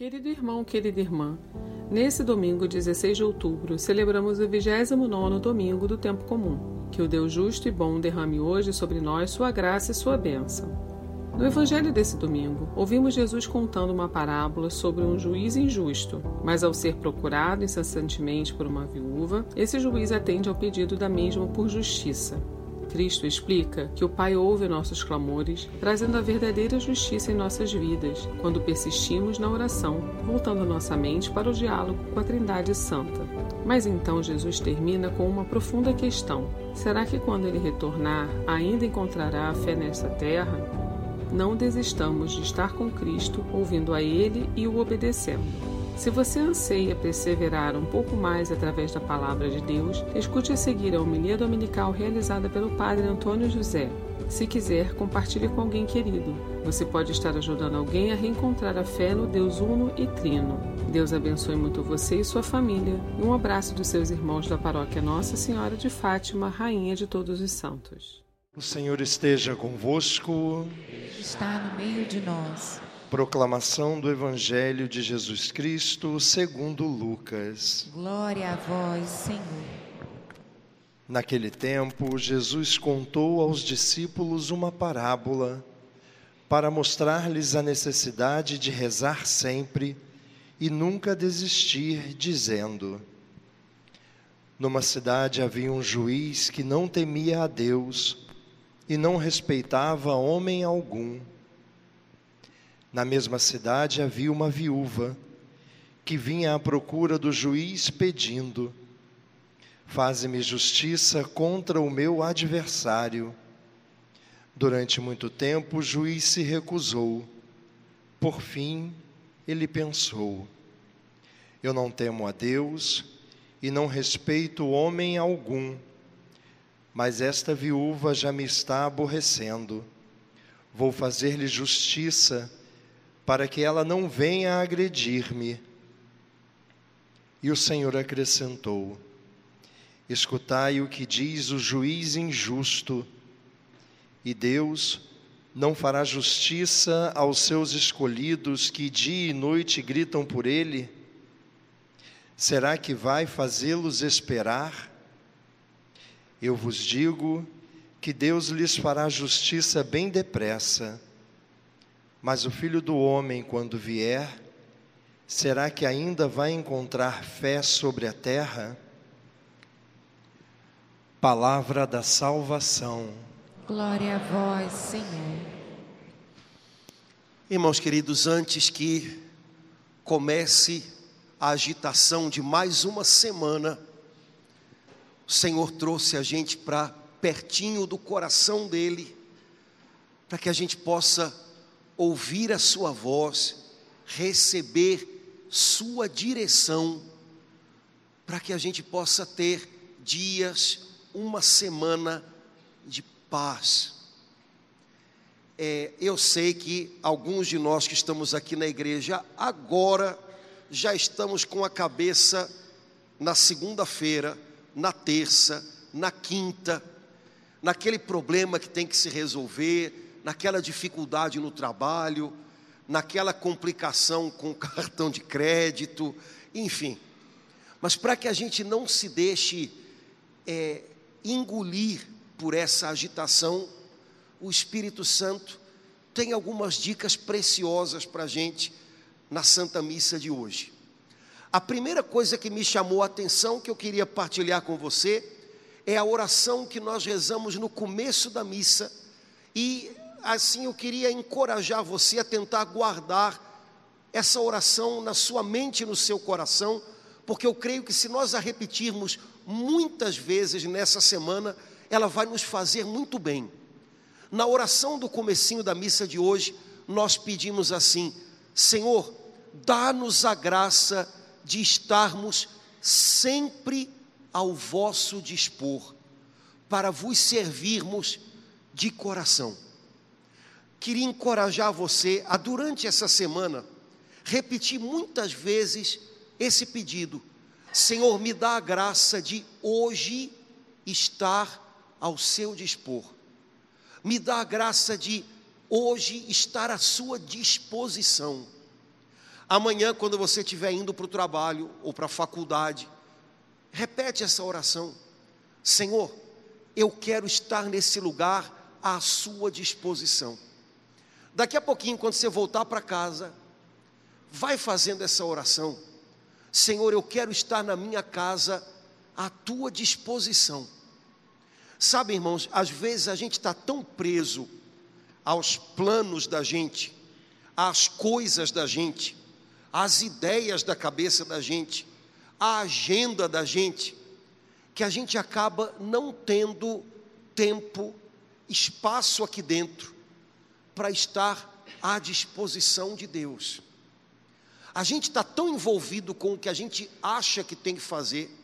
Querido irmão, querida irmã, nesse domingo, 16 de outubro, celebramos o 29 domingo do tempo comum. Que o Deus justo e bom derrame hoje sobre nós sua graça e sua bênção. No evangelho desse domingo, ouvimos Jesus contando uma parábola sobre um juiz injusto, mas ao ser procurado incessantemente por uma viúva, esse juiz atende ao pedido da mesma por justiça. Cristo explica que o Pai ouve nossos clamores, trazendo a verdadeira justiça em nossas vidas, quando persistimos na oração, voltando nossa mente para o diálogo com a Trindade Santa. Mas então Jesus termina com uma profunda questão: será que quando ele retornar ainda encontrará a fé nesta terra? Não desistamos de estar com Cristo, ouvindo a Ele e o obedecendo. Se você anseia perseverar um pouco mais através da palavra de Deus, escute a seguir a homilia dominical realizada pelo Padre Antônio José. Se quiser, compartilhe com alguém querido. Você pode estar ajudando alguém a reencontrar a fé no Deus Uno e Trino. Deus abençoe muito você e sua família. E um abraço dos seus irmãos da paróquia Nossa Senhora de Fátima, Rainha de Todos os Santos. O Senhor esteja convosco. Está no meio de nós. Proclamação do Evangelho de Jesus Cristo segundo Lucas. Glória a vós, Senhor. Naquele tempo, Jesus contou aos discípulos uma parábola para mostrar-lhes a necessidade de rezar sempre e nunca desistir, dizendo: Numa cidade havia um juiz que não temia a Deus e não respeitava homem algum. Na mesma cidade havia uma viúva que vinha à procura do juiz pedindo: Faze-me justiça contra o meu adversário. Durante muito tempo o juiz se recusou. Por fim, ele pensou: Eu não temo a Deus e não respeito homem algum, mas esta viúva já me está aborrecendo. Vou fazer-lhe justiça para que ela não venha agredir-me. E o Senhor acrescentou: Escutai o que diz o juiz injusto, e Deus não fará justiça aos seus escolhidos que dia e noite gritam por ele? Será que vai fazê-los esperar? Eu vos digo que Deus lhes fará justiça bem depressa. Mas o filho do homem, quando vier, será que ainda vai encontrar fé sobre a terra? Palavra da salvação. Glória a vós, Senhor. Irmãos queridos, antes que comece a agitação de mais uma semana, o Senhor trouxe a gente para pertinho do coração dele, para que a gente possa ouvir a Sua voz, receber Sua direção, para que a gente possa ter dias, uma semana de paz. É, eu sei que alguns de nós que estamos aqui na igreja agora já estamos com a cabeça na segunda-feira, na terça, na quinta, naquele problema que tem que se resolver, naquela dificuldade no trabalho, naquela complicação com o cartão de crédito, enfim. Mas para que a gente não se deixe é, engolir por essa agitação, o Espírito Santo tem algumas dicas preciosas para a gente na Santa Missa de hoje. A primeira coisa que me chamou a atenção, que eu queria partilhar com você, é a oração que nós rezamos no começo da missa e assim eu queria encorajar você a tentar guardar essa oração na sua mente e no seu coração, porque eu creio que se nós a repetirmos muitas vezes nessa semana, ela vai nos fazer muito bem. Na oração do comecinho da missa de hoje, nós pedimos assim: Senhor, dá-nos a graça de estarmos sempre ao vosso dispor, para vos servirmos de coração queria encorajar você a, durante essa semana, repetir muitas vezes esse pedido: Senhor, me dá a graça de hoje estar ao seu dispor, me dá a graça de hoje estar à sua disposição. Amanhã, quando você estiver indo para o trabalho ou para a faculdade, repete essa oração: Senhor, eu quero estar nesse lugar à sua disposição. Daqui a pouquinho, quando você voltar para casa, vai fazendo essa oração. Senhor, eu quero estar na minha casa à tua disposição. Sabe, irmãos, às vezes a gente está tão preso aos planos da gente, às coisas da gente, às ideias da cabeça da gente, à agenda da gente, que a gente acaba não tendo tempo, espaço aqui dentro para estar à disposição de Deus. A gente está tão envolvido com o que a gente acha que tem que fazer,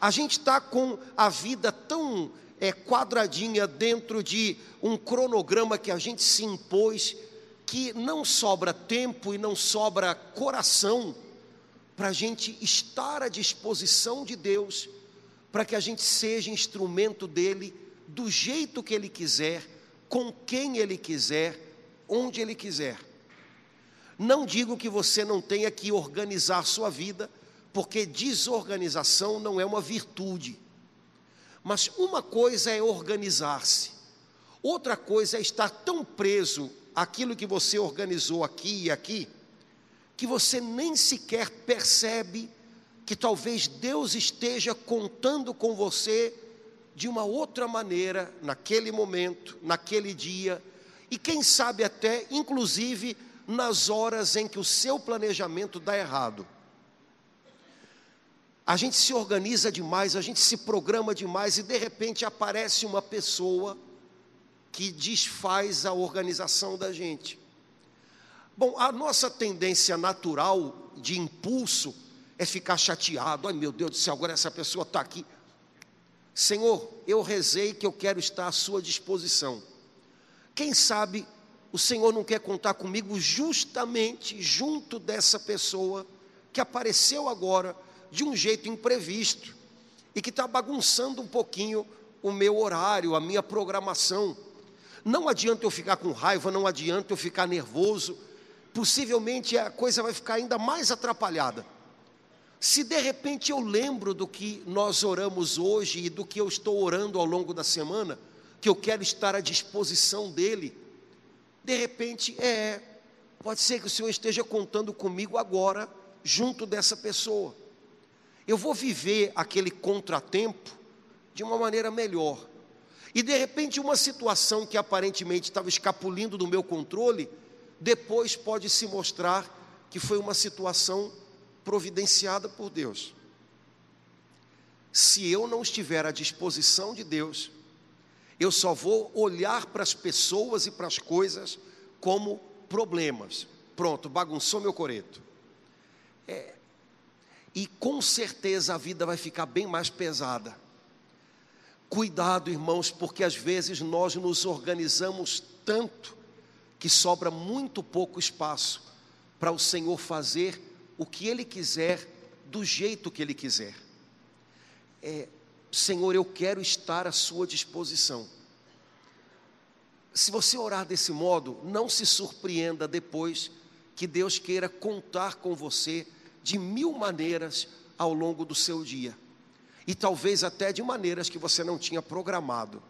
a gente está com a vida tão é, quadradinha dentro de um cronograma que a gente se impôs, que não sobra tempo e não sobra coração para a gente estar à disposição de Deus, para que a gente seja instrumento dele do jeito que ele quiser, com quem ele quiser, onde ele quiser. Não digo que você não tenha que organizar sua vida, porque desorganização não é uma virtude. Mas uma coisa é organizar-se, outra coisa é estar tão preso àquilo que você organizou aqui e aqui, que você nem sequer percebe que talvez Deus esteja contando com você de uma outra maneira, naquele momento, naquele dia, e quem sabe até, inclusive, nas horas em que o seu planejamento dá errado. A gente se organiza demais, a gente se programa demais e de repente aparece uma pessoa que desfaz a organização da gente. Bom, a nossa tendência natural de impulso é ficar chateado. Ai meu Deus do céu, agora essa pessoa está aqui. Senhor, eu rezei que eu quero estar à sua disposição. Quem sabe o Senhor não quer contar comigo justamente junto dessa pessoa que apareceu agora de um jeito imprevisto e que está bagunçando um pouquinho o meu horário, a minha programação. Não adianta eu ficar com raiva, não adianta eu ficar nervoso, possivelmente a coisa vai ficar ainda mais atrapalhada. Se de repente eu lembro do que nós oramos hoje e do que eu estou orando ao longo da semana, que eu quero estar à disposição dele, de repente, é, pode ser que o Senhor esteja contando comigo agora, junto dessa pessoa. Eu vou viver aquele contratempo de uma maneira melhor. E de repente, uma situação que aparentemente estava escapulindo do meu controle, depois pode se mostrar que foi uma situação providenciada por Deus. Se eu não estiver à disposição de Deus, eu só vou olhar para as pessoas e para as coisas como problemas. Pronto, bagunçou meu coreto. É, e com certeza a vida vai ficar bem mais pesada. Cuidado, irmãos, porque às vezes nós nos organizamos tanto que sobra muito pouco espaço para o Senhor fazer o que Ele quiser, do jeito que Ele quiser. É, Senhor, eu quero estar à Sua disposição. Se você orar desse modo, não se surpreenda depois que Deus queira contar com você de mil maneiras ao longo do seu dia, e talvez até de maneiras que você não tinha programado.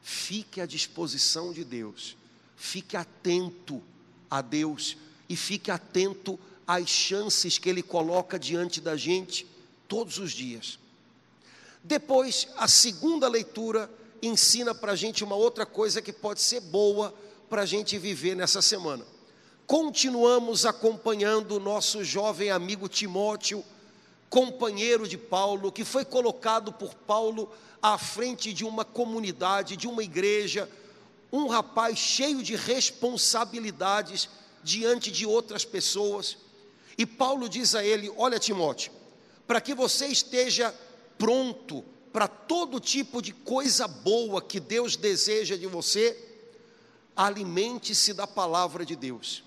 Fique à disposição de Deus, fique atento a Deus e fique atento às chances que Ele coloca diante da gente todos os dias. Depois, a segunda leitura ensina para a gente uma outra coisa que pode ser boa para a gente viver nessa semana. Continuamos acompanhando o nosso jovem amigo Timóteo, companheiro de Paulo, que foi colocado por Paulo à frente de uma comunidade, de uma igreja, um rapaz cheio de responsabilidades diante de outras pessoas. E Paulo diz a ele: Olha, Timóteo, para que você esteja pronto para todo tipo de coisa boa que Deus deseja de você, alimente-se da palavra de Deus.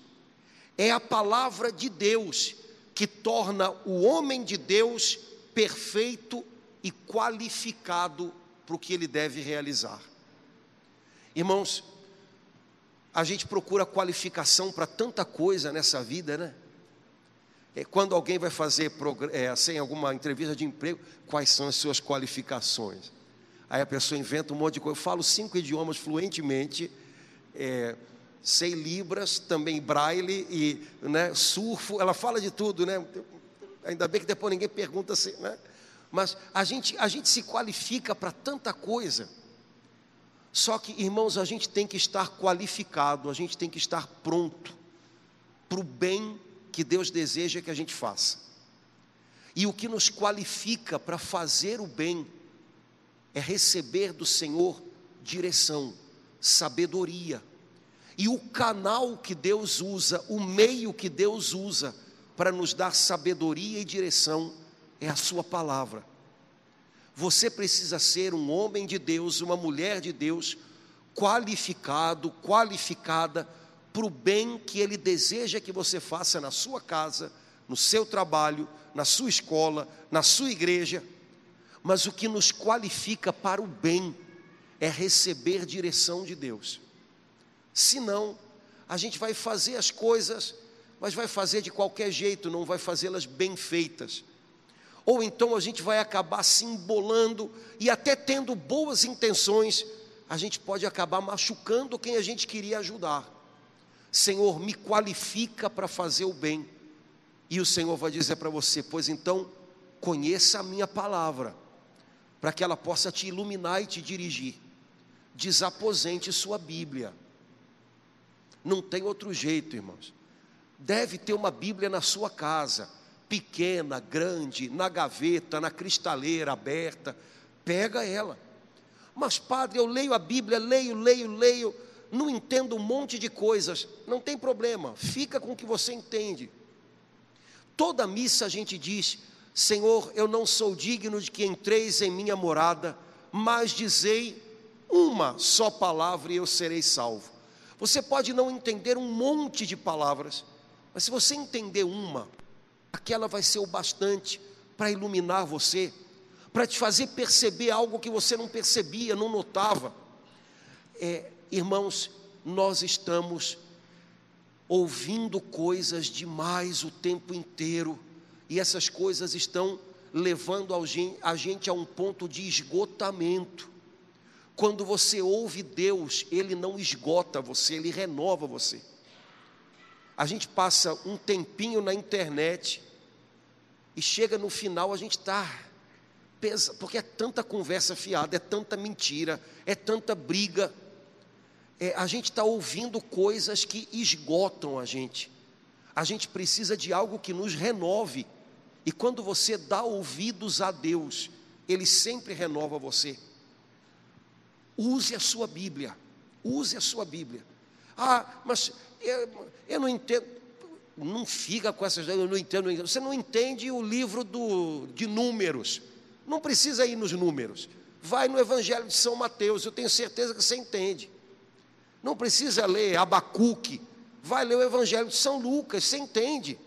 É a palavra de Deus que torna o homem de Deus perfeito e qualificado para o que ele deve realizar. Irmãos, a gente procura qualificação para tanta coisa nessa vida, né? É, quando alguém vai fazer é, assim, alguma entrevista de emprego, quais são as suas qualificações? Aí a pessoa inventa um monte de coisa. Eu falo cinco idiomas fluentemente, é, sei libras, também braille e né, surfo. Ela fala de tudo, né? Ainda bem que depois ninguém pergunta assim, né? Mas a gente, a gente se qualifica para tanta coisa. Só que, irmãos, a gente tem que estar qualificado, a gente tem que estar pronto para o bem que Deus deseja que a gente faça. E o que nos qualifica para fazer o bem é receber do Senhor direção, sabedoria. E o canal que Deus usa, o meio que Deus usa para nos dar sabedoria e direção é a Sua palavra. Você precisa ser um homem de Deus, uma mulher de Deus, qualificado, qualificada para o bem que Ele deseja que você faça na sua casa, no seu trabalho, na sua escola, na sua igreja. Mas o que nos qualifica para o bem é receber direção de Deus. Senão, a gente vai fazer as coisas, mas vai fazer de qualquer jeito, não vai fazê-las bem feitas. Ou então a gente vai acabar se embolando e até tendo boas intenções, a gente pode acabar machucando quem a gente queria ajudar. Senhor, me qualifica para fazer o bem. E o Senhor vai dizer para você: Pois então, conheça a minha palavra, para que ela possa te iluminar e te dirigir. Desaposente sua Bíblia. Não tem outro jeito, irmãos. Deve ter uma Bíblia na sua casa, pequena, grande, na gaveta, na cristaleira aberta. Pega ela. Mas, padre, eu leio a Bíblia, leio, leio, leio não entendo um monte de coisas, não tem problema, fica com o que você entende. Toda missa a gente diz: Senhor, eu não sou digno de que entreis em minha morada, mas dizei uma só palavra e eu serei salvo. Você pode não entender um monte de palavras, mas se você entender uma, aquela vai ser o bastante para iluminar você, para te fazer perceber algo que você não percebia, não notava. É, Irmãos, nós estamos ouvindo coisas demais o tempo inteiro, e essas coisas estão levando a gente a um ponto de esgotamento. Quando você ouve Deus, Ele não esgota você, Ele renova você. A gente passa um tempinho na internet e chega no final, a gente está porque é tanta conversa fiada, é tanta mentira, é tanta briga, é, a gente está ouvindo coisas que esgotam a gente. A gente precisa de algo que nos renove. E quando você dá ouvidos a Deus, Ele sempre renova você. Use a sua Bíblia. Use a sua Bíblia. Ah, mas eu, eu não entendo. Não fica com essas. Eu não entendo. Você não entende o livro do, de números. Não precisa ir nos números. Vai no Evangelho de São Mateus. Eu tenho certeza que você entende. Não precisa ler Abacuque, vai ler o Evangelho de São Lucas, você entende.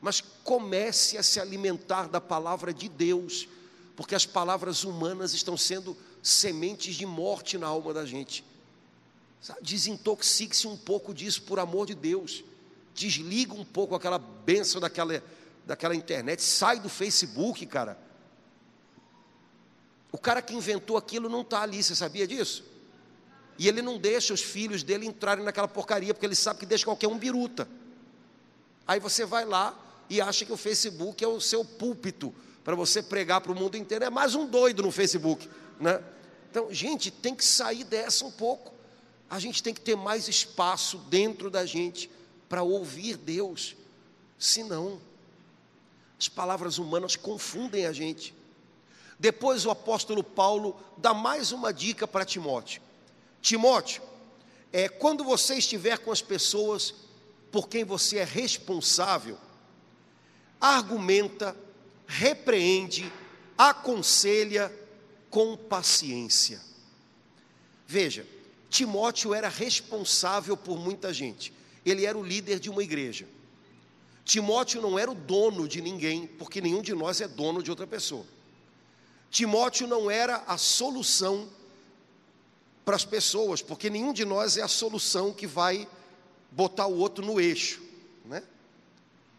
Mas comece a se alimentar da palavra de Deus, porque as palavras humanas estão sendo sementes de morte na alma da gente. Desintoxique-se um pouco disso, por amor de Deus. Desliga um pouco aquela benção daquela, daquela internet, sai do Facebook, cara. O cara que inventou aquilo não está ali, você sabia disso? E ele não deixa os filhos dele entrarem naquela porcaria, porque ele sabe que deixa qualquer um biruta. Aí você vai lá e acha que o Facebook é o seu púlpito para você pregar para o mundo inteiro. É mais um doido no Facebook, né? Então, gente, tem que sair dessa um pouco. A gente tem que ter mais espaço dentro da gente para ouvir Deus. Senão, as palavras humanas confundem a gente. Depois o apóstolo Paulo dá mais uma dica para Timóteo. Timóteo, é, quando você estiver com as pessoas por quem você é responsável, argumenta, repreende, aconselha com paciência. Veja, Timóteo era responsável por muita gente, ele era o líder de uma igreja. Timóteo não era o dono de ninguém, porque nenhum de nós é dono de outra pessoa. Timóteo não era a solução para as pessoas, porque nenhum de nós é a solução que vai botar o outro no eixo, né?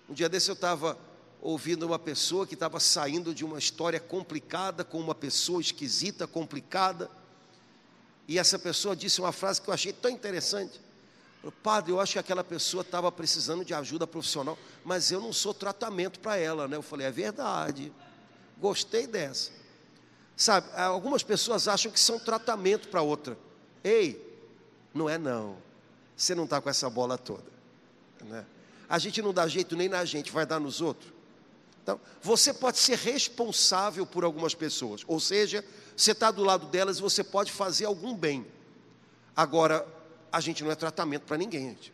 Um dia desse eu estava ouvindo uma pessoa que estava saindo de uma história complicada, com uma pessoa esquisita, complicada, e essa pessoa disse uma frase que eu achei tão interessante. Padre, eu acho que aquela pessoa estava precisando de ajuda profissional, mas eu não sou tratamento para ela, né? Eu falei, é verdade, gostei dessa. Sabe, algumas pessoas acham que são tratamento para outra. Ei, não é não. Você não está com essa bola toda. Né? A gente não dá jeito nem na gente, vai dar nos outros. Então, você pode ser responsável por algumas pessoas, ou seja, você está do lado delas e você pode fazer algum bem. Agora, a gente não é tratamento para ninguém, gente.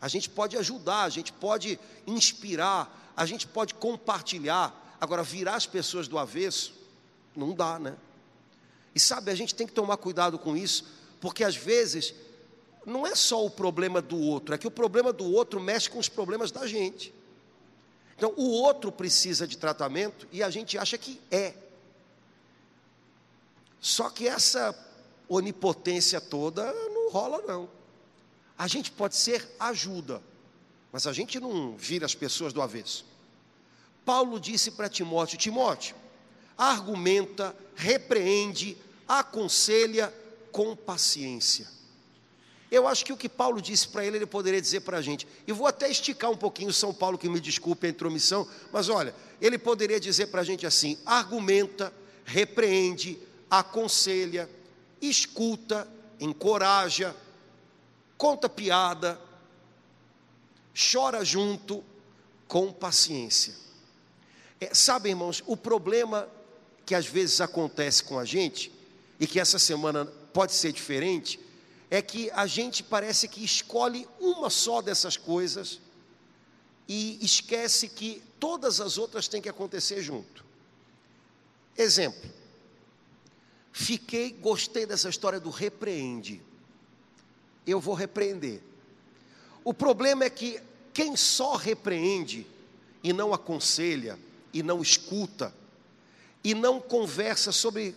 A gente pode ajudar, a gente pode inspirar, a gente pode compartilhar. Agora, virar as pessoas do avesso, não dá, né? E sabe, a gente tem que tomar cuidado com isso, porque às vezes não é só o problema do outro, é que o problema do outro mexe com os problemas da gente. Então, o outro precisa de tratamento e a gente acha que é. Só que essa onipotência toda não rola, não. A gente pode ser ajuda, mas a gente não vira as pessoas do avesso. Paulo disse para Timóteo: Timóteo, argumenta, repreende, aconselha com paciência. Eu acho que o que Paulo disse para ele, ele poderia dizer para a gente. E vou até esticar um pouquinho São Paulo, que me desculpe a intromissão, mas olha, ele poderia dizer para a gente assim: argumenta, repreende, aconselha, escuta, encoraja, conta piada, chora junto, com paciência. É, sabe, irmãos, o problema que às vezes acontece com a gente, e que essa semana pode ser diferente, é que a gente parece que escolhe uma só dessas coisas e esquece que todas as outras têm que acontecer junto. Exemplo, Fiquei, gostei dessa história do repreende. Eu vou repreender. O problema é que quem só repreende e não aconselha, e não escuta, e não conversa sobre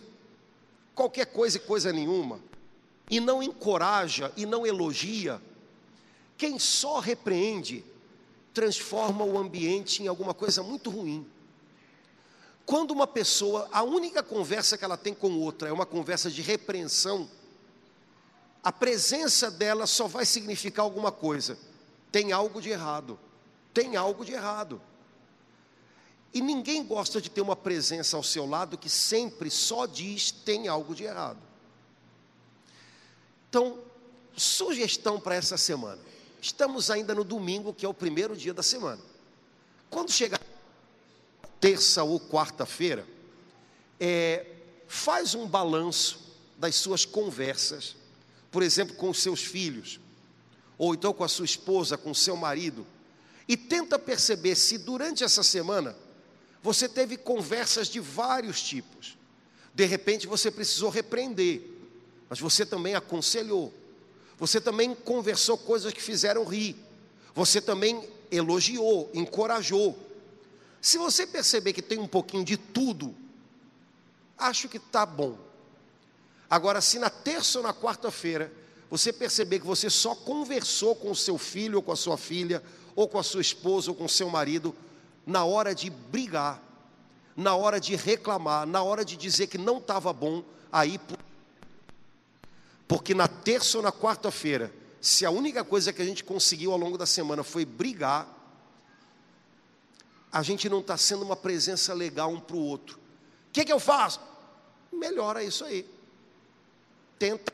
qualquer coisa e coisa nenhuma, e não encoraja e não elogia, quem só repreende transforma o ambiente em alguma coisa muito ruim. Quando uma pessoa, a única conversa que ela tem com outra é uma conversa de repreensão, a presença dela só vai significar alguma coisa. Tem algo de errado. Tem algo de errado. E ninguém gosta de ter uma presença ao seu lado que sempre só diz tem algo de errado. Então, sugestão para essa semana. Estamos ainda no domingo, que é o primeiro dia da semana. Quando chegar terça ou quarta-feira, é, faz um balanço das suas conversas, por exemplo, com os seus filhos, ou então com a sua esposa, com o seu marido, e tenta perceber se durante essa semana você teve conversas de vários tipos. De repente você precisou repreender, mas você também aconselhou, você também conversou coisas que fizeram rir, você também elogiou, encorajou. Se você perceber que tem um pouquinho de tudo, acho que está bom. Agora, se na terça ou na quarta-feira você perceber que você só conversou com o seu filho ou com a sua filha, ou com a sua esposa ou com o seu marido, na hora de brigar, na hora de reclamar, na hora de dizer que não estava bom, aí. Porque na terça ou na quarta-feira, se a única coisa que a gente conseguiu ao longo da semana foi brigar, a gente não está sendo uma presença legal um para o outro. O que, que eu faço? Melhora isso aí. Tenta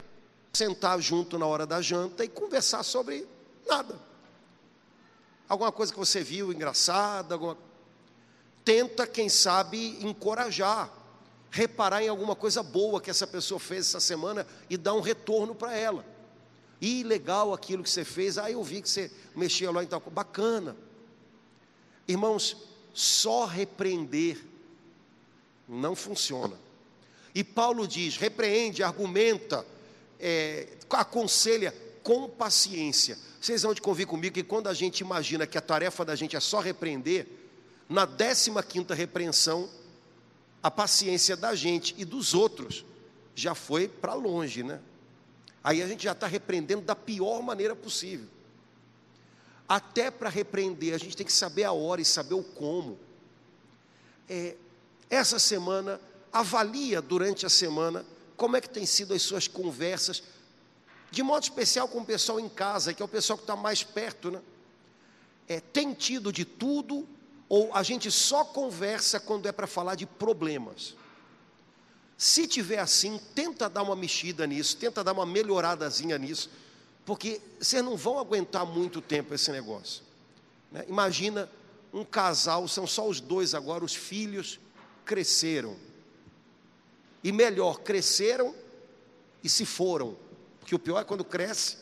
sentar junto na hora da janta e conversar sobre nada. Alguma coisa que você viu engraçada, alguma... tenta, quem sabe, encorajar, reparar em alguma coisa boa que essa pessoa fez essa semana e dar um retorno para ela. E legal aquilo que você fez, ah, eu vi que você mexia lá e tal, bacana. Irmãos, só repreender não funciona. E Paulo diz: repreende, argumenta, é, aconselha com paciência. Vocês vão de convir comigo que quando a gente imagina que a tarefa da gente é só repreender, na 15 quinta repreensão, a paciência da gente e dos outros já foi para longe, né? Aí a gente já está repreendendo da pior maneira possível. até para repreender, a gente tem que saber a hora e saber o como. É, essa semana, avalia durante a semana como é que tem sido as suas conversas, de modo especial com o pessoal em casa, que é o pessoal que está mais perto, né? É, tem tido de tudo ou a gente só conversa quando é para falar de problemas? Se tiver assim, tenta dar uma mexida nisso, tenta dar uma melhoradazinha nisso, porque vocês não vão aguentar muito tempo esse negócio. Né? Imagina um casal, são só os dois agora, os filhos cresceram. E melhor, cresceram e se foram. Porque o pior é quando cresce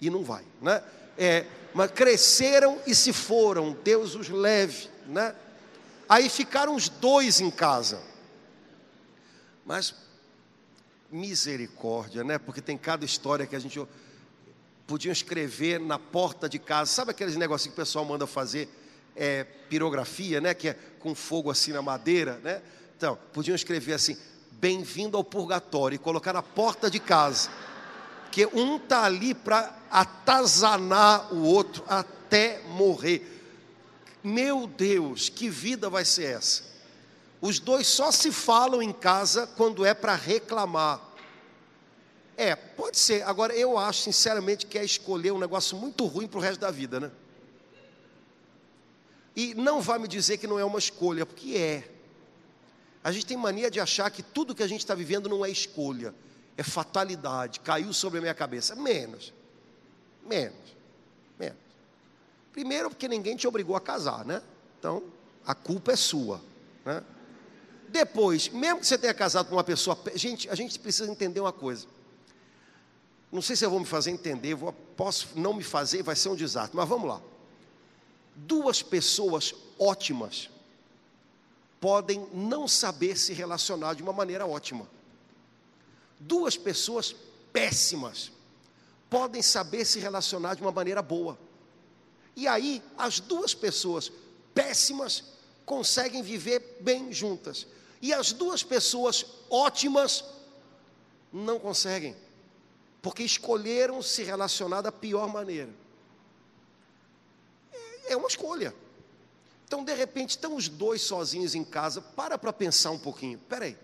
e não vai, né? É, mas cresceram e se foram, Deus os leve, né? Aí ficaram os dois em casa. Mas misericórdia, né? Porque tem cada história que a gente podiam escrever na porta de casa. Sabe aqueles negocinhos que o pessoal manda fazer? É, pirografia, né? Que é com fogo assim na madeira, né? Então, podiam escrever assim: bem-vindo ao purgatório e colocar na porta de casa. Que um tá ali para atazanar o outro até morrer. Meu Deus, que vida vai ser essa? Os dois só se falam em casa quando é para reclamar. É, pode ser. Agora, eu acho, sinceramente, que é escolher um negócio muito ruim para o resto da vida, né? E não vai me dizer que não é uma escolha, porque é. A gente tem mania de achar que tudo que a gente está vivendo não é escolha, é fatalidade, caiu sobre a minha cabeça. Menos. Menos. Menos. Primeiro, porque ninguém te obrigou a casar, né? Então, a culpa é sua, né? Depois, mesmo que você tenha casado com uma pessoa, gente, a gente precisa entender uma coisa. Não sei se eu vou me fazer entender, vou, posso não me fazer, vai ser um desastre, mas vamos lá. Duas pessoas ótimas podem não saber se relacionar de uma maneira ótima. Duas pessoas péssimas podem saber se relacionar de uma maneira boa. E aí, as duas pessoas péssimas conseguem viver bem juntas. E as duas pessoas ótimas não conseguem, porque escolheram se relacionar da pior maneira. É, é uma escolha. Então, de repente, estão os dois sozinhos em casa. Para para pensar um pouquinho. Peraí,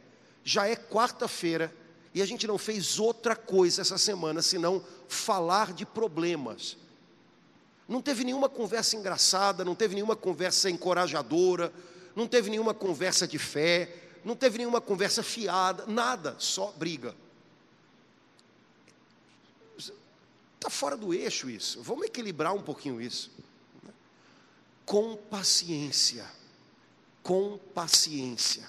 já é quarta-feira e a gente não fez outra coisa essa semana senão falar de problemas. Não teve nenhuma conversa engraçada, não teve nenhuma conversa encorajadora, não teve nenhuma conversa de fé, não teve nenhuma conversa fiada, nada, só briga. Está fora do eixo isso. Vamos equilibrar um pouquinho isso. Com paciência. Com paciência.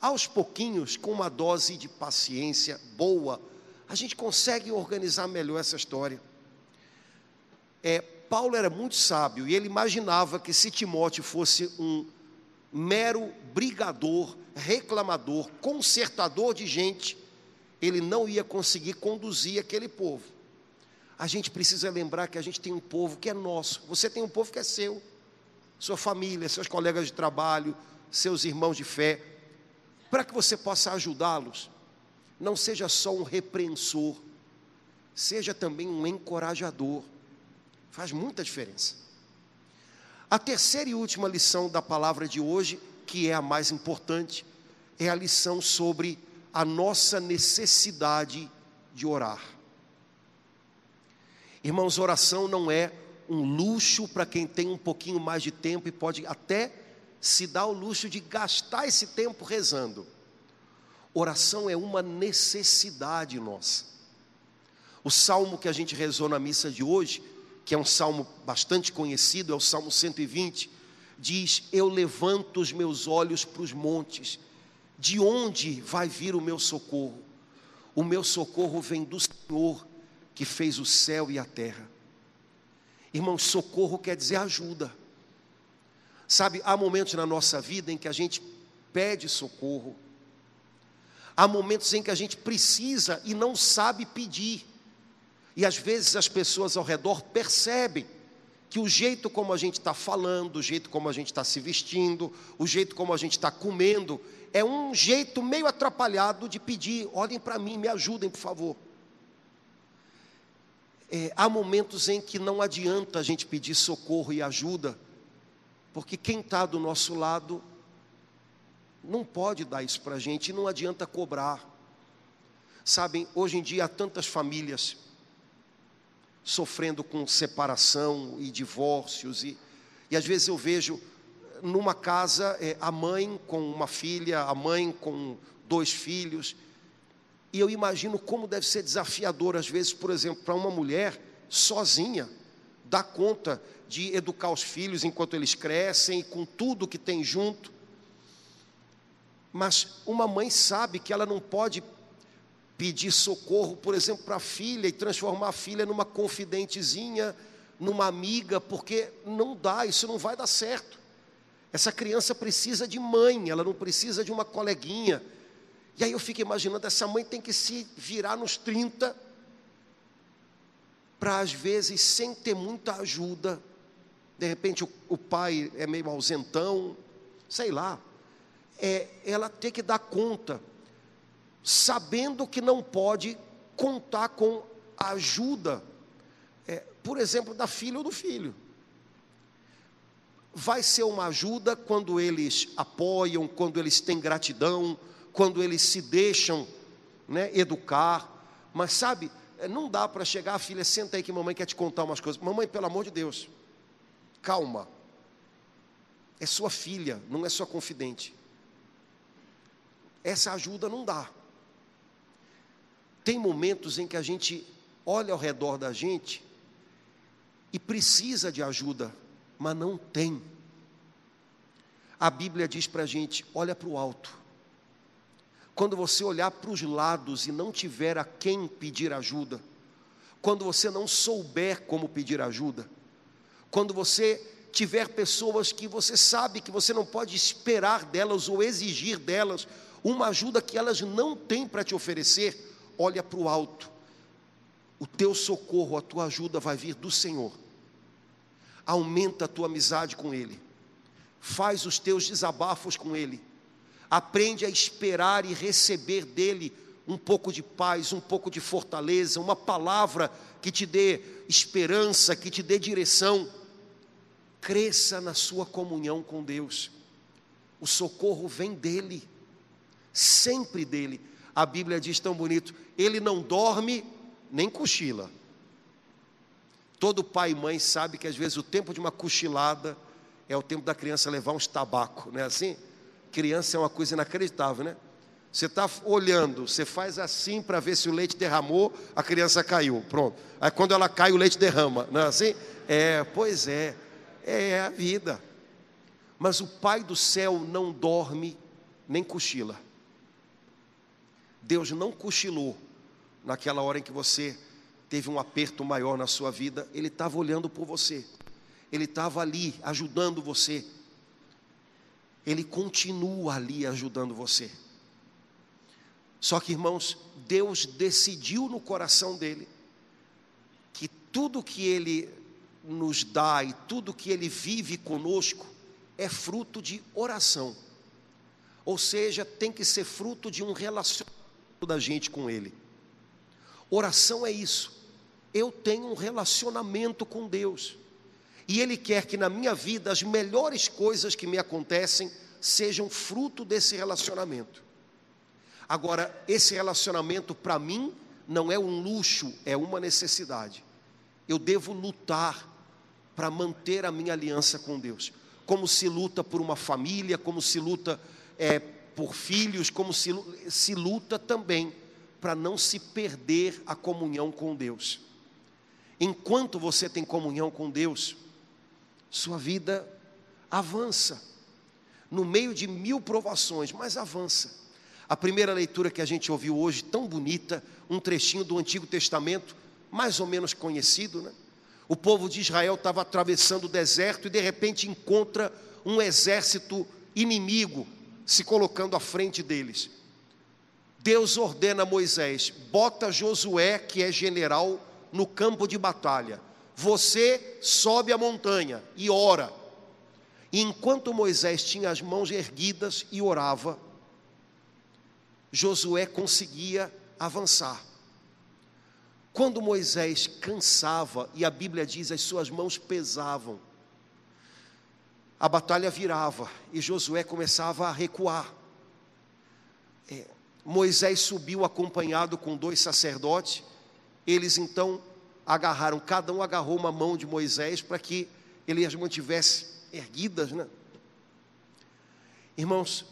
Aos pouquinhos, com uma dose de paciência boa, a gente consegue organizar melhor essa história. É, Paulo era muito sábio e ele imaginava que se Timóteo fosse um mero brigador, reclamador, consertador de gente, ele não ia conseguir conduzir aquele povo. A gente precisa lembrar que a gente tem um povo que é nosso, você tem um povo que é seu, sua família, seus colegas de trabalho, seus irmãos de fé, para que você possa ajudá-los. Não seja só um repreensor, seja também um encorajador. Faz muita diferença. A terceira e última lição da palavra de hoje, que é a mais importante, é a lição sobre a nossa necessidade de orar. Irmãos, oração não é um luxo para quem tem um pouquinho mais de tempo e pode até se dar o luxo de gastar esse tempo rezando. Oração é uma necessidade nossa. O salmo que a gente rezou na missa de hoje que é um salmo bastante conhecido, é o Salmo 120, diz: Eu levanto os meus olhos para os montes, de onde vai vir o meu socorro? O meu socorro vem do Senhor, que fez o céu e a terra. Irmão, socorro quer dizer ajuda. Sabe, há momentos na nossa vida em que a gente pede socorro, há momentos em que a gente precisa e não sabe pedir. E às vezes as pessoas ao redor percebem que o jeito como a gente está falando, o jeito como a gente está se vestindo, o jeito como a gente está comendo, é um jeito meio atrapalhado de pedir: olhem para mim, me ajudem, por favor. É, há momentos em que não adianta a gente pedir socorro e ajuda, porque quem está do nosso lado não pode dar isso para a gente, não adianta cobrar. Sabem, hoje em dia há tantas famílias sofrendo com separação e divórcios, e, e às vezes eu vejo numa casa é, a mãe com uma filha, a mãe com dois filhos, e eu imagino como deve ser desafiador, às vezes, por exemplo, para uma mulher sozinha, dar conta de educar os filhos enquanto eles crescem, com tudo que tem junto. Mas uma mãe sabe que ela não pode pedir socorro, por exemplo, para a filha e transformar a filha numa confidentezinha, numa amiga, porque não dá, isso não vai dar certo. Essa criança precisa de mãe, ela não precisa de uma coleguinha. E aí eu fico imaginando, essa mãe tem que se virar nos 30, para às vezes, sem ter muita ajuda, de repente o, o pai é meio ausentão, sei lá, é ela ter que dar conta, sabendo que não pode contar com a ajuda, é, por exemplo, da filha ou do filho. Vai ser uma ajuda quando eles apoiam, quando eles têm gratidão, quando eles se deixam né, educar, mas sabe, é, não dá para chegar, filha, senta aí que mamãe quer te contar umas coisas. Mamãe, pelo amor de Deus, calma. É sua filha, não é sua confidente essa ajuda não dá. Tem momentos em que a gente olha ao redor da gente e precisa de ajuda, mas não tem. A Bíblia diz para a gente: olha para o alto. Quando você olhar para os lados e não tiver a quem pedir ajuda, quando você não souber como pedir ajuda, quando você tiver pessoas que você sabe que você não pode esperar delas ou exigir delas uma ajuda que elas não têm para te oferecer, olha para o alto. O teu socorro, a tua ajuda vai vir do Senhor. Aumenta a tua amizade com Ele. Faz os teus desabafos com Ele. Aprende a esperar e receber dele um pouco de paz, um pouco de fortaleza, uma palavra que te dê esperança, que te dê direção. Cresça na sua comunhão com Deus. O socorro vem dele sempre dele. A Bíblia diz tão bonito: ele não dorme nem cochila. Todo pai e mãe sabe que às vezes o tempo de uma cochilada é o tempo da criança levar uns tabaco, não é assim? Criança é uma coisa inacreditável, né? Você está olhando, você faz assim para ver se o leite derramou, a criança caiu, pronto. Aí quando ela cai, o leite derrama, não é assim? É, pois é, é a vida. Mas o Pai do céu não dorme nem cochila. Deus não cochilou naquela hora em que você teve um aperto maior na sua vida, Ele estava olhando por você, Ele estava ali ajudando você, Ele continua ali ajudando você. Só que, irmãos, Deus decidiu no coração dele que tudo que Ele nos dá e tudo que Ele vive conosco é fruto de oração. Ou seja, tem que ser fruto de um relacionamento da gente com Ele. Oração é isso. Eu tenho um relacionamento com Deus. E Ele quer que na minha vida as melhores coisas que me acontecem sejam fruto desse relacionamento. Agora, esse relacionamento para mim não é um luxo, é uma necessidade. Eu devo lutar para manter a minha aliança com Deus. Como se luta por uma família, como se luta é, por filhos, como se, se luta também para não se perder a comunhão com Deus. Enquanto você tem comunhão com Deus, sua vida avança. No meio de mil provações, mas avança. A primeira leitura que a gente ouviu hoje, tão bonita, um trechinho do Antigo Testamento, mais ou menos conhecido, né? O povo de Israel estava atravessando o deserto e de repente encontra um exército inimigo se colocando à frente deles. Deus ordena a Moisés: bota Josué, que é general, no campo de batalha. Você sobe a montanha e ora. E enquanto Moisés tinha as mãos erguidas e orava, Josué conseguia avançar. Quando Moisés cansava, e a Bíblia diz as suas mãos pesavam, a batalha virava e Josué começava a recuar. É, Moisés subiu acompanhado com dois sacerdotes, eles então agarraram, cada um agarrou uma mão de Moisés para que ele as mantivesse erguidas, né? Irmãos,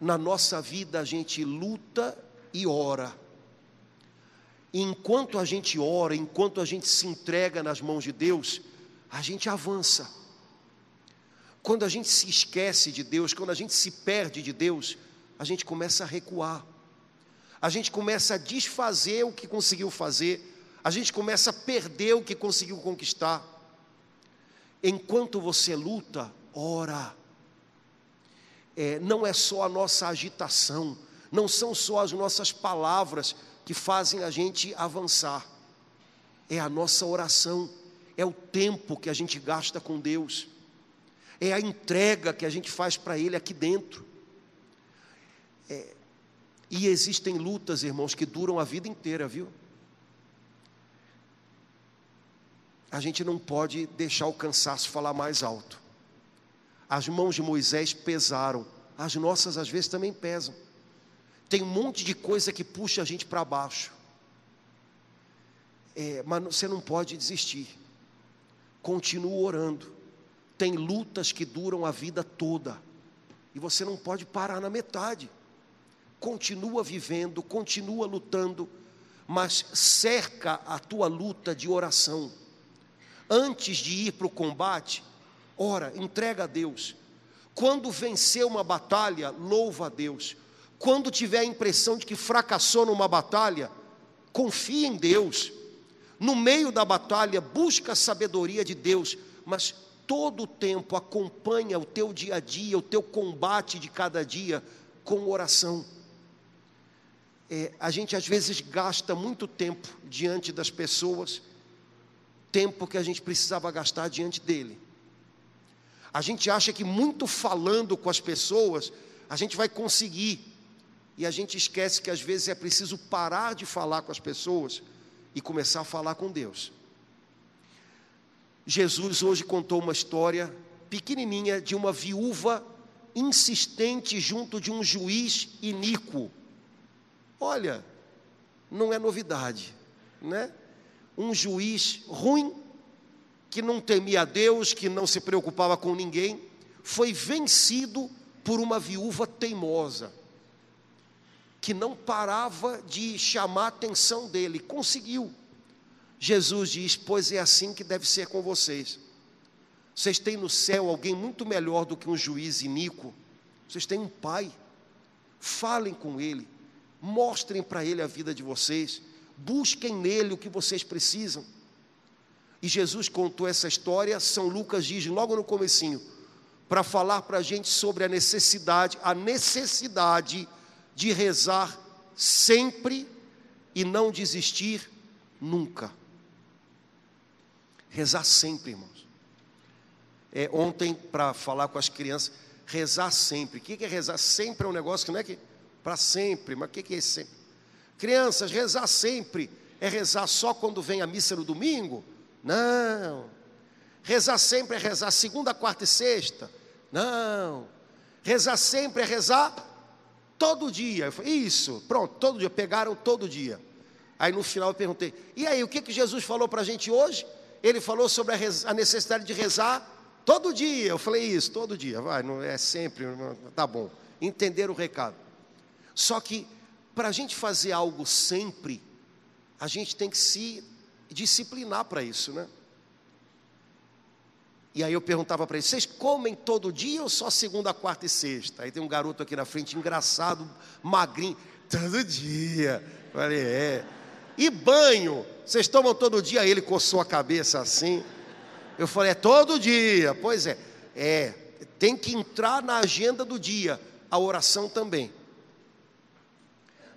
na nossa vida a gente luta e ora. E enquanto a gente ora, enquanto a gente se entrega nas mãos de Deus, a gente avança. Quando a gente se esquece de Deus, quando a gente se perde de Deus, a gente começa a recuar. A gente começa a desfazer o que conseguiu fazer, a gente começa a perder o que conseguiu conquistar. Enquanto você luta, ora. É, não é só a nossa agitação, não são só as nossas palavras que fazem a gente avançar, é a nossa oração, é o tempo que a gente gasta com Deus, é a entrega que a gente faz para Ele aqui dentro. É, e existem lutas, irmãos, que duram a vida inteira, viu? A gente não pode deixar o cansaço falar mais alto. As mãos de Moisés pesaram, as nossas às vezes também pesam. Tem um monte de coisa que puxa a gente para baixo. É, mas você não pode desistir. Continua orando. Tem lutas que duram a vida toda. E você não pode parar na metade. Continua vivendo, continua lutando, mas cerca a tua luta de oração antes de ir para o combate, ora, entrega a Deus. Quando vencer uma batalha, louva a Deus. Quando tiver a impressão de que fracassou numa batalha, confie em Deus. No meio da batalha, busca a sabedoria de Deus, mas todo o tempo acompanha o teu dia a dia, o teu combate de cada dia com oração. É, a gente às vezes gasta muito tempo diante das pessoas, tempo que a gente precisava gastar diante dele. A gente acha que muito falando com as pessoas, a gente vai conseguir. E a gente esquece que às vezes é preciso parar de falar com as pessoas e começar a falar com Deus. Jesus hoje contou uma história pequenininha de uma viúva insistente junto de um juiz iníquo. Olha, não é novidade, né? Um juiz ruim, que não temia Deus, que não se preocupava com ninguém, foi vencido por uma viúva teimosa, que não parava de chamar a atenção dele, conseguiu. Jesus diz: Pois é assim que deve ser com vocês. Vocês têm no céu alguém muito melhor do que um juiz iníquo. Vocês têm um pai. Falem com ele, mostrem para ele a vida de vocês busquem nele o que vocês precisam. E Jesus contou essa história, São Lucas diz logo no comecinho, para falar para a gente sobre a necessidade, a necessidade de rezar sempre e não desistir nunca. Rezar sempre, irmãos. É, ontem, para falar com as crianças, rezar sempre. O que é rezar sempre? É um negócio que não é que para sempre, mas o que é sempre? Crianças, rezar sempre é rezar só quando vem a missa no domingo? Não. Rezar sempre é rezar segunda, quarta e sexta? Não. Rezar sempre é rezar todo dia. Falei, Isso, pronto, todo dia. Pegaram todo dia. Aí no final eu perguntei: e aí, o que, que Jesus falou para a gente hoje? Ele falou sobre a, a, necessidade de rezar todo dia. Eu falei: Isso, todo dia. Vai, não é sempre. Tá bom. Entenderam o recado. Só que para a gente fazer algo sempre, a gente tem que se disciplinar para isso, né? E aí eu perguntava para eles: vocês comem todo dia ou só segunda, quarta e sexta? Aí tem um garoto aqui na frente, engraçado, magrinho, todo dia. Falei, é. E banho? Vocês tomam todo dia? Ele coçou a cabeça assim. Eu falei, é todo dia. Pois é, é. Tem que entrar na agenda do dia, a oração também.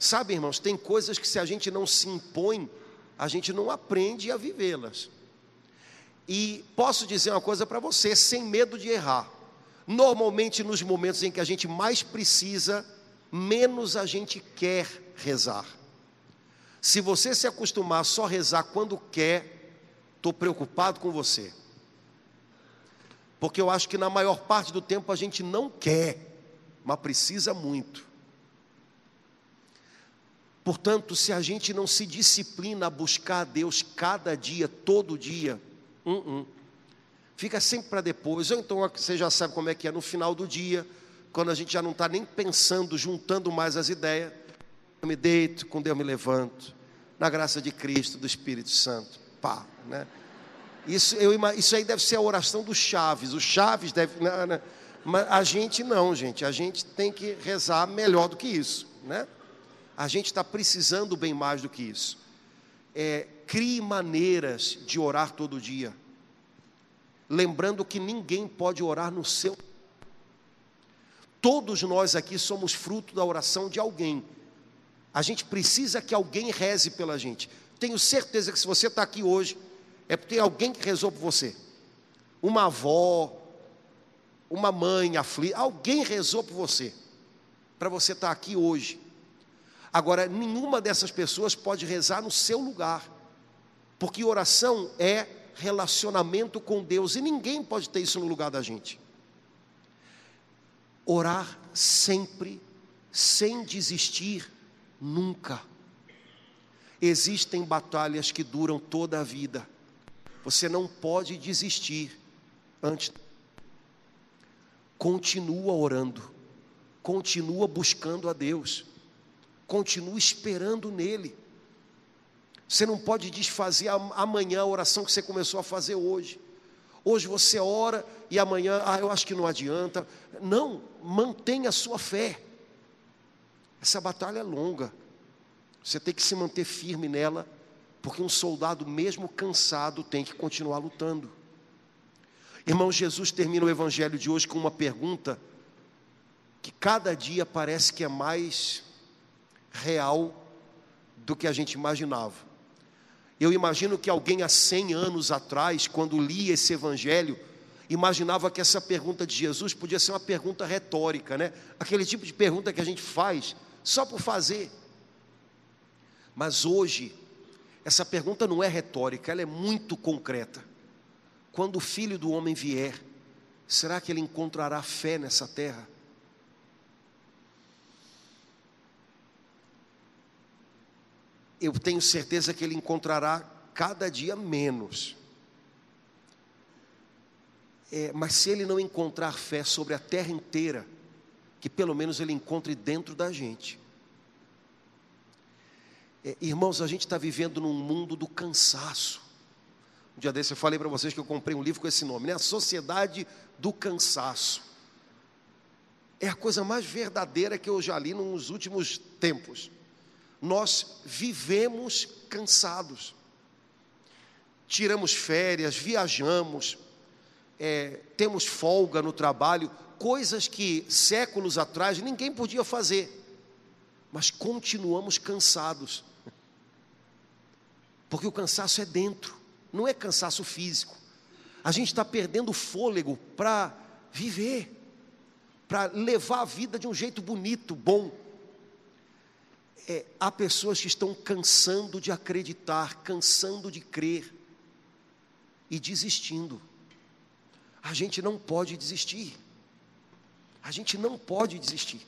Sabe, irmãos, tem coisas que se a gente não se impõe, a gente não aprende a vivê-las. E posso dizer uma coisa para você, sem medo de errar. Normalmente, nos momentos em que a gente mais precisa, menos a gente quer rezar. Se você se acostumar a só rezar quando quer, estou preocupado com você. Porque eu acho que na maior parte do tempo a gente não quer, mas precisa muito. Portanto, se a gente não se disciplina a buscar a Deus cada dia, todo dia, uh -uh, fica sempre para depois. Ou então você já sabe como é que é no final do dia, quando a gente já não está nem pensando, juntando mais as ideias. Eu me deito, com Deus me levanto, na graça de Cristo, do Espírito Santo. Pá, né? Isso, eu, isso aí deve ser a oração do Chaves. O Chaves deve. Não, não, mas a gente não, gente. A gente tem que rezar melhor do que isso, né? A gente está precisando bem mais do que isso. É, crie maneiras de orar todo dia. Lembrando que ninguém pode orar no seu. Todos nós aqui somos fruto da oração de alguém. A gente precisa que alguém reze pela gente. Tenho certeza que se você está aqui hoje, é porque tem alguém que rezou por você. Uma avó, uma mãe aflita, alguém rezou por você, para você estar tá aqui hoje. Agora, nenhuma dessas pessoas pode rezar no seu lugar, porque oração é relacionamento com Deus e ninguém pode ter isso no lugar da gente. Orar sempre, sem desistir, nunca. Existem batalhas que duram toda a vida. Você não pode desistir antes. Continua orando, continua buscando a Deus continue esperando nele. Você não pode desfazer amanhã a oração que você começou a fazer hoje. Hoje você ora e amanhã, ah, eu acho que não adianta. Não, mantenha a sua fé. Essa batalha é longa. Você tem que se manter firme nela, porque um soldado, mesmo cansado, tem que continuar lutando. Irmão, Jesus termina o evangelho de hoje com uma pergunta que cada dia parece que é mais real do que a gente imaginava. Eu imagino que alguém há 100 anos atrás, quando lia esse evangelho, imaginava que essa pergunta de Jesus podia ser uma pergunta retórica, né? Aquele tipo de pergunta que a gente faz só por fazer. Mas hoje, essa pergunta não é retórica, ela é muito concreta. Quando o filho do homem vier, será que ele encontrará fé nessa terra? Eu tenho certeza que ele encontrará cada dia menos. É, mas se ele não encontrar fé sobre a terra inteira, que pelo menos ele encontre dentro da gente. É, irmãos, a gente está vivendo num mundo do cansaço. Um dia desse eu falei para vocês que eu comprei um livro com esse nome, né? A Sociedade do Cansaço. É a coisa mais verdadeira que eu já li nos últimos tempos nós vivemos cansados. Tiramos férias, viajamos, é, temos folga no trabalho, coisas que séculos atrás ninguém podia fazer, mas continuamos cansados, porque o cansaço é dentro, não é cansaço físico. A gente está perdendo fôlego para viver, para levar a vida de um jeito bonito, bom é, há pessoas que estão cansando de acreditar, cansando de crer e desistindo. A gente não pode desistir. A gente não pode desistir.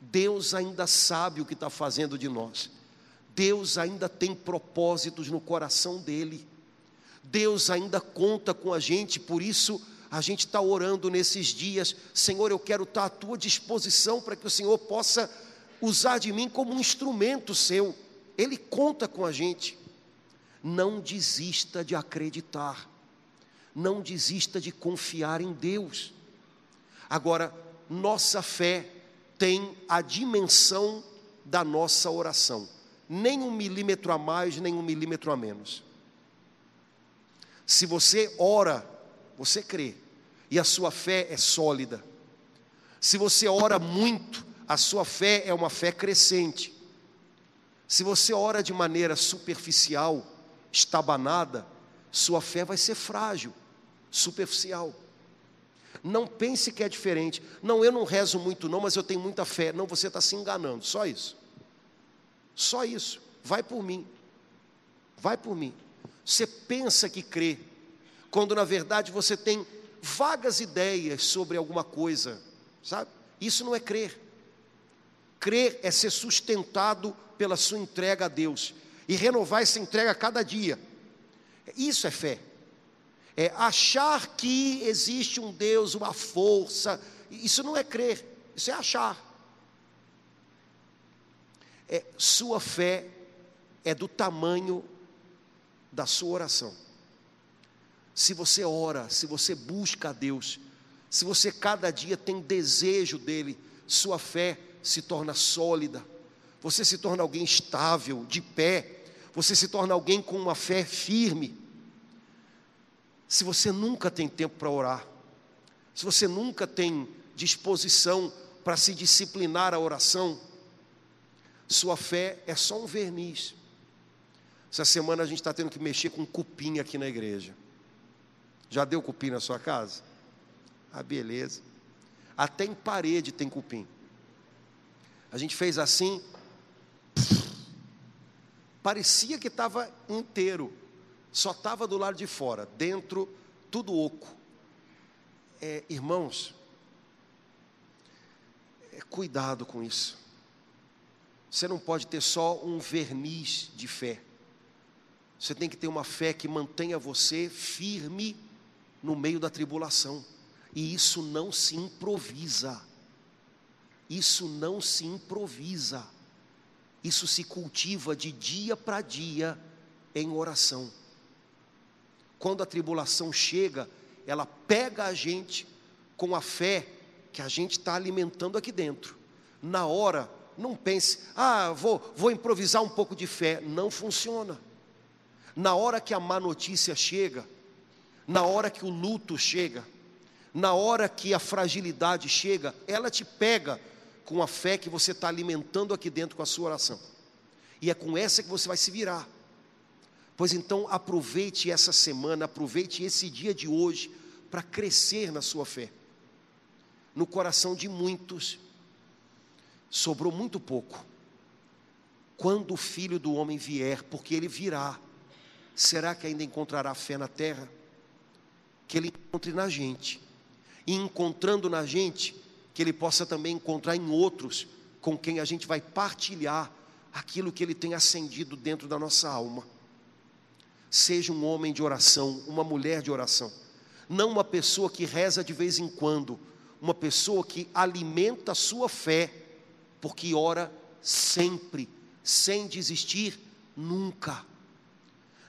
Deus ainda sabe o que está fazendo de nós. Deus ainda tem propósitos no coração dele. Deus ainda conta com a gente, por isso a gente está orando nesses dias. Senhor, eu quero estar à tua disposição para que o Senhor possa usar de mim como um instrumento seu. Ele conta com a gente. Não desista de acreditar. Não desista de confiar em Deus. Agora, nossa fé tem a dimensão da nossa oração. Nem um milímetro a mais, nem um milímetro a menos. Se você ora, você crê, e a sua fé é sólida. Se você ora muito, a sua fé é uma fé crescente. Se você ora de maneira superficial, estabanada, sua fé vai ser frágil, superficial. Não pense que é diferente. Não, eu não rezo muito, não, mas eu tenho muita fé. Não, você está se enganando. Só isso. Só isso. vai por mim. Vai por mim. Você pensa que crê, quando na verdade você tem vagas ideias sobre alguma coisa, sabe? Isso não é crer. Crer é ser sustentado pela sua entrega a Deus e renovar essa entrega a cada dia. Isso é fé. É achar que existe um Deus, uma força. Isso não é crer, isso é achar. É, sua fé é do tamanho da sua oração. Se você ora, se você busca a Deus, se você cada dia tem desejo dele, sua fé se torna sólida, você se torna alguém estável, de pé, você se torna alguém com uma fé firme. Se você nunca tem tempo para orar, se você nunca tem disposição para se disciplinar a oração, sua fé é só um verniz. Essa semana a gente está tendo que mexer com cupim aqui na igreja. Já deu cupim na sua casa? Ah, beleza. Até em parede tem cupim. A gente fez assim, parecia que estava inteiro, só estava do lado de fora, dentro tudo oco. É, irmãos, é, cuidado com isso. Você não pode ter só um verniz de fé. Você tem que ter uma fé que mantenha você firme no meio da tribulação. E isso não se improvisa. Isso não se improvisa. Isso se cultiva de dia para dia em oração. Quando a tribulação chega, ela pega a gente com a fé que a gente está alimentando aqui dentro. Na hora, não pense, ah, vou, vou improvisar um pouco de fé. Não funciona. Na hora que a má notícia chega, na hora que o luto chega, na hora que a fragilidade chega, ela te pega com a fé que você está alimentando aqui dentro com a sua oração. E é com essa que você vai se virar. Pois então, aproveite essa semana, aproveite esse dia de hoje para crescer na sua fé. No coração de muitos, sobrou muito pouco. Quando o filho do homem vier, porque ele virá, será que ainda encontrará fé na terra? Que ele encontre na gente, e encontrando na gente, que Ele possa também encontrar em outros com quem a gente vai partilhar aquilo que Ele tem acendido dentro da nossa alma. Seja um homem de oração, uma mulher de oração, não uma pessoa que reza de vez em quando, uma pessoa que alimenta a sua fé, porque ora sempre, sem desistir nunca.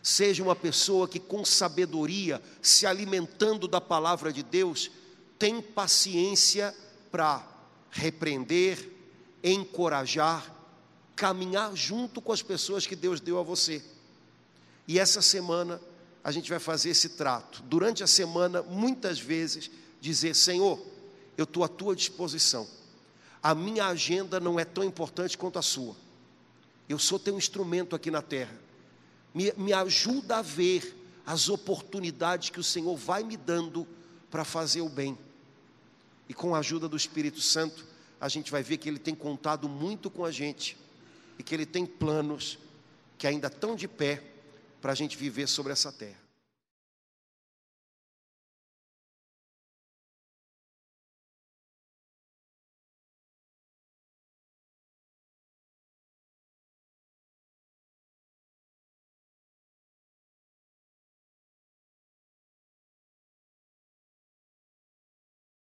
Seja uma pessoa que, com sabedoria, se alimentando da palavra de Deus, tem paciência para repreender, encorajar, caminhar junto com as pessoas que Deus deu a você. E essa semana a gente vai fazer esse trato. Durante a semana, muitas vezes, dizer: Senhor, eu estou à tua disposição. A minha agenda não é tão importante quanto a sua. Eu sou teu instrumento aqui na terra. Me, me ajuda a ver as oportunidades que o Senhor vai me dando para fazer o bem. E com a ajuda do Espírito Santo, a gente vai ver que ele tem contado muito com a gente e que ele tem planos que ainda estão de pé para a gente viver sobre essa terra.